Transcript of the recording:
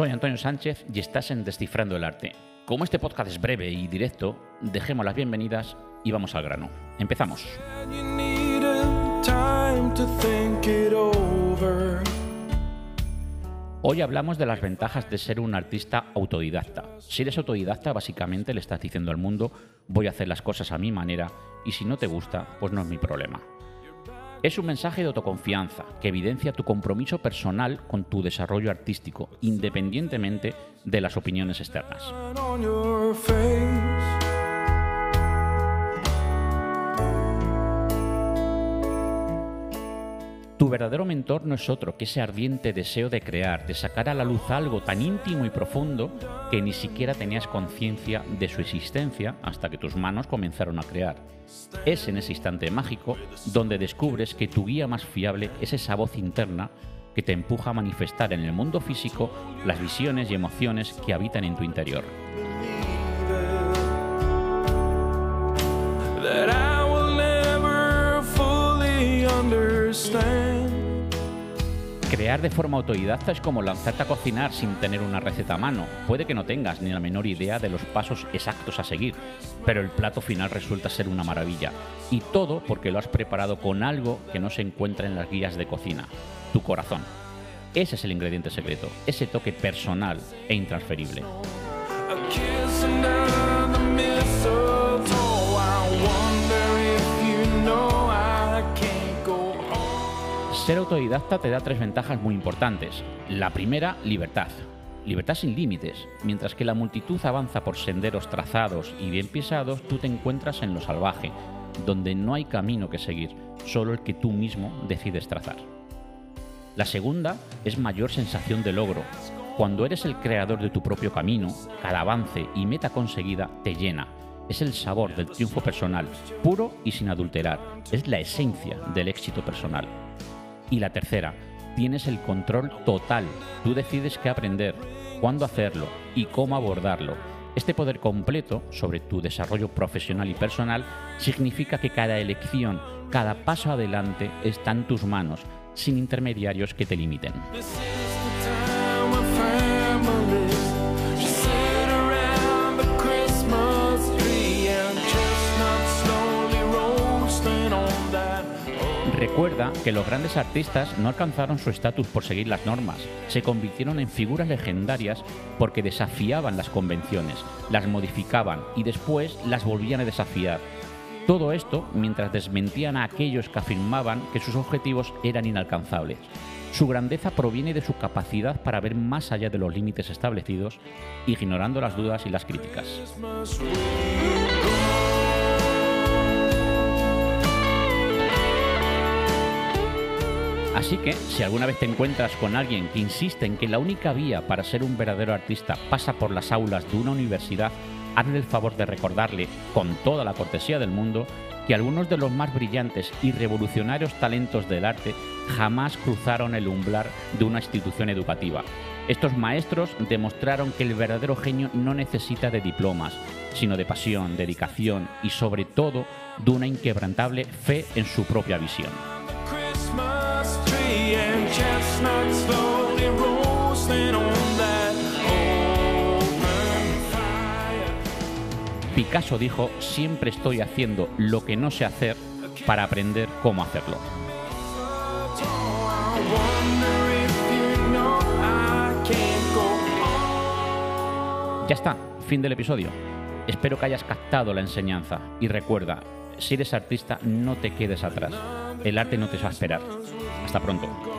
Soy Antonio Sánchez y estás en Descifrando el Arte. Como este podcast es breve y directo, dejemos las bienvenidas y vamos al grano. Empezamos. Hoy hablamos de las ventajas de ser un artista autodidacta. Si eres autodidacta, básicamente le estás diciendo al mundo, voy a hacer las cosas a mi manera y si no te gusta, pues no es mi problema. Es un mensaje de autoconfianza que evidencia tu compromiso personal con tu desarrollo artístico, independientemente de las opiniones externas. Verdadero mentor no es otro que ese ardiente deseo de crear, de sacar a la luz algo tan íntimo y profundo que ni siquiera tenías conciencia de su existencia hasta que tus manos comenzaron a crear. Es en ese instante mágico donde descubres que tu guía más fiable es esa voz interna que te empuja a manifestar en el mundo físico las visiones y emociones que habitan en tu interior. Crear de forma autodidacta es como lanzarte a cocinar sin tener una receta a mano. Puede que no tengas ni la menor idea de los pasos exactos a seguir, pero el plato final resulta ser una maravilla. Y todo porque lo has preparado con algo que no se encuentra en las guías de cocina, tu corazón. Ese es el ingrediente secreto, ese toque personal e intransferible. Ser autodidacta te da tres ventajas muy importantes. La primera, libertad. Libertad sin límites. Mientras que la multitud avanza por senderos trazados y bien pisados, tú te encuentras en lo salvaje, donde no hay camino que seguir, solo el que tú mismo decides trazar. La segunda es mayor sensación de logro. Cuando eres el creador de tu propio camino, cada avance y meta conseguida te llena. Es el sabor del triunfo personal, puro y sin adulterar. Es la esencia del éxito personal. Y la tercera, tienes el control total. Tú decides qué aprender, cuándo hacerlo y cómo abordarlo. Este poder completo sobre tu desarrollo profesional y personal significa que cada elección, cada paso adelante está en tus manos, sin intermediarios que te limiten. Recuerda que los grandes artistas no alcanzaron su estatus por seguir las normas, se convirtieron en figuras legendarias porque desafiaban las convenciones, las modificaban y después las volvían a desafiar. Todo esto mientras desmentían a aquellos que afirmaban que sus objetivos eran inalcanzables. Su grandeza proviene de su capacidad para ver más allá de los límites establecidos, ignorando las dudas y las críticas. Así que, si alguna vez te encuentras con alguien que insiste en que la única vía para ser un verdadero artista pasa por las aulas de una universidad, hazle el favor de recordarle, con toda la cortesía del mundo, que algunos de los más brillantes y revolucionarios talentos del arte jamás cruzaron el umbral de una institución educativa. Estos maestros demostraron que el verdadero genio no necesita de diplomas, sino de pasión, dedicación y sobre todo de una inquebrantable fe en su propia visión. Picasso dijo, siempre estoy haciendo lo que no sé hacer para aprender cómo hacerlo. Ya está, fin del episodio. Espero que hayas captado la enseñanza y recuerda, si eres artista no te quedes atrás. El arte no te va a esperar. Hasta pronto.